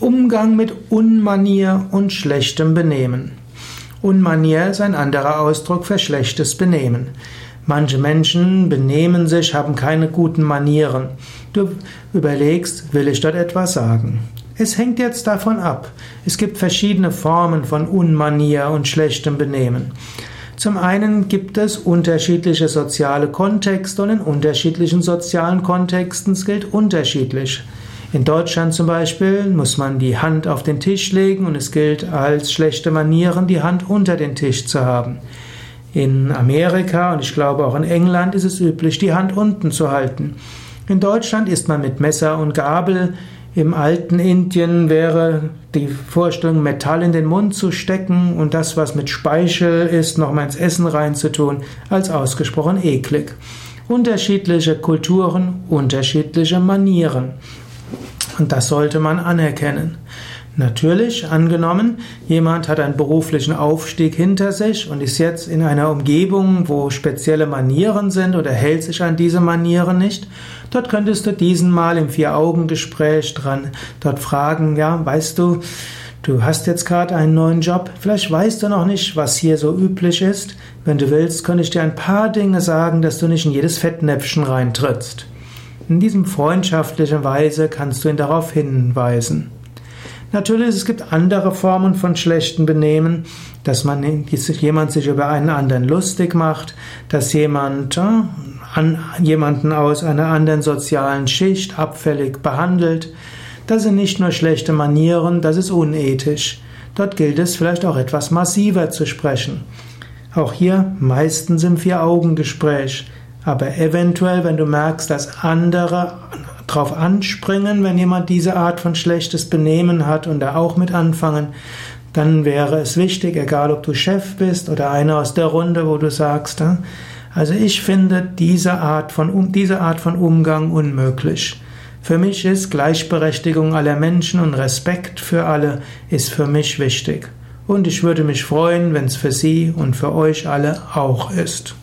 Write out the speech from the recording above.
Umgang mit Unmanier und schlechtem Benehmen. Unmanier ist ein anderer Ausdruck für schlechtes Benehmen. Manche Menschen benehmen sich, haben keine guten Manieren. Du überlegst, will ich dort etwas sagen? Es hängt jetzt davon ab. Es gibt verschiedene Formen von Unmanier und schlechtem Benehmen. Zum einen gibt es unterschiedliche soziale Kontexte und in unterschiedlichen sozialen Kontexten gilt unterschiedlich. In Deutschland zum Beispiel muss man die Hand auf den Tisch legen und es gilt als schlechte Manieren, die Hand unter den Tisch zu haben. In Amerika und ich glaube auch in England ist es üblich, die Hand unten zu halten. In Deutschland isst man mit Messer und Gabel. Im alten Indien wäre die Vorstellung, Metall in den Mund zu stecken und das, was mit Speichel ist, nochmal ins Essen reinzutun, als ausgesprochen eklig. Unterschiedliche Kulturen, unterschiedliche Manieren. Und das sollte man anerkennen. Natürlich, angenommen, jemand hat einen beruflichen Aufstieg hinter sich und ist jetzt in einer Umgebung, wo spezielle Manieren sind oder hält sich an diese Manieren nicht. Dort könntest du diesen mal im Vier-Augen-Gespräch dran dort fragen, ja, weißt du, du hast jetzt gerade einen neuen Job, vielleicht weißt du noch nicht, was hier so üblich ist. Wenn du willst, könnte ich dir ein paar Dinge sagen, dass du nicht in jedes Fettnäpfchen reintrittst. In diesem freundschaftlichen Weise kannst du ihn darauf hinweisen. Natürlich, es gibt andere Formen von schlechtem Benehmen, dass man jemand sich über einen anderen lustig macht, dass jemand äh, an, jemanden aus einer anderen sozialen Schicht abfällig behandelt. Das sind nicht nur schlechte Manieren, das ist unethisch. Dort gilt es vielleicht auch etwas massiver zu sprechen. Auch hier meistens im Vier-Augen-Gespräch. Aber eventuell, wenn du merkst, dass andere drauf anspringen, wenn jemand diese Art von schlechtes Benehmen hat und da auch mit anfangen, dann wäre es wichtig, egal ob du Chef bist oder einer aus der Runde, wo du sagst, also ich finde diese Art von, diese Art von Umgang unmöglich. Für mich ist Gleichberechtigung aller Menschen und Respekt für alle ist für mich wichtig. Und ich würde mich freuen, wenn es für Sie und für euch alle auch ist.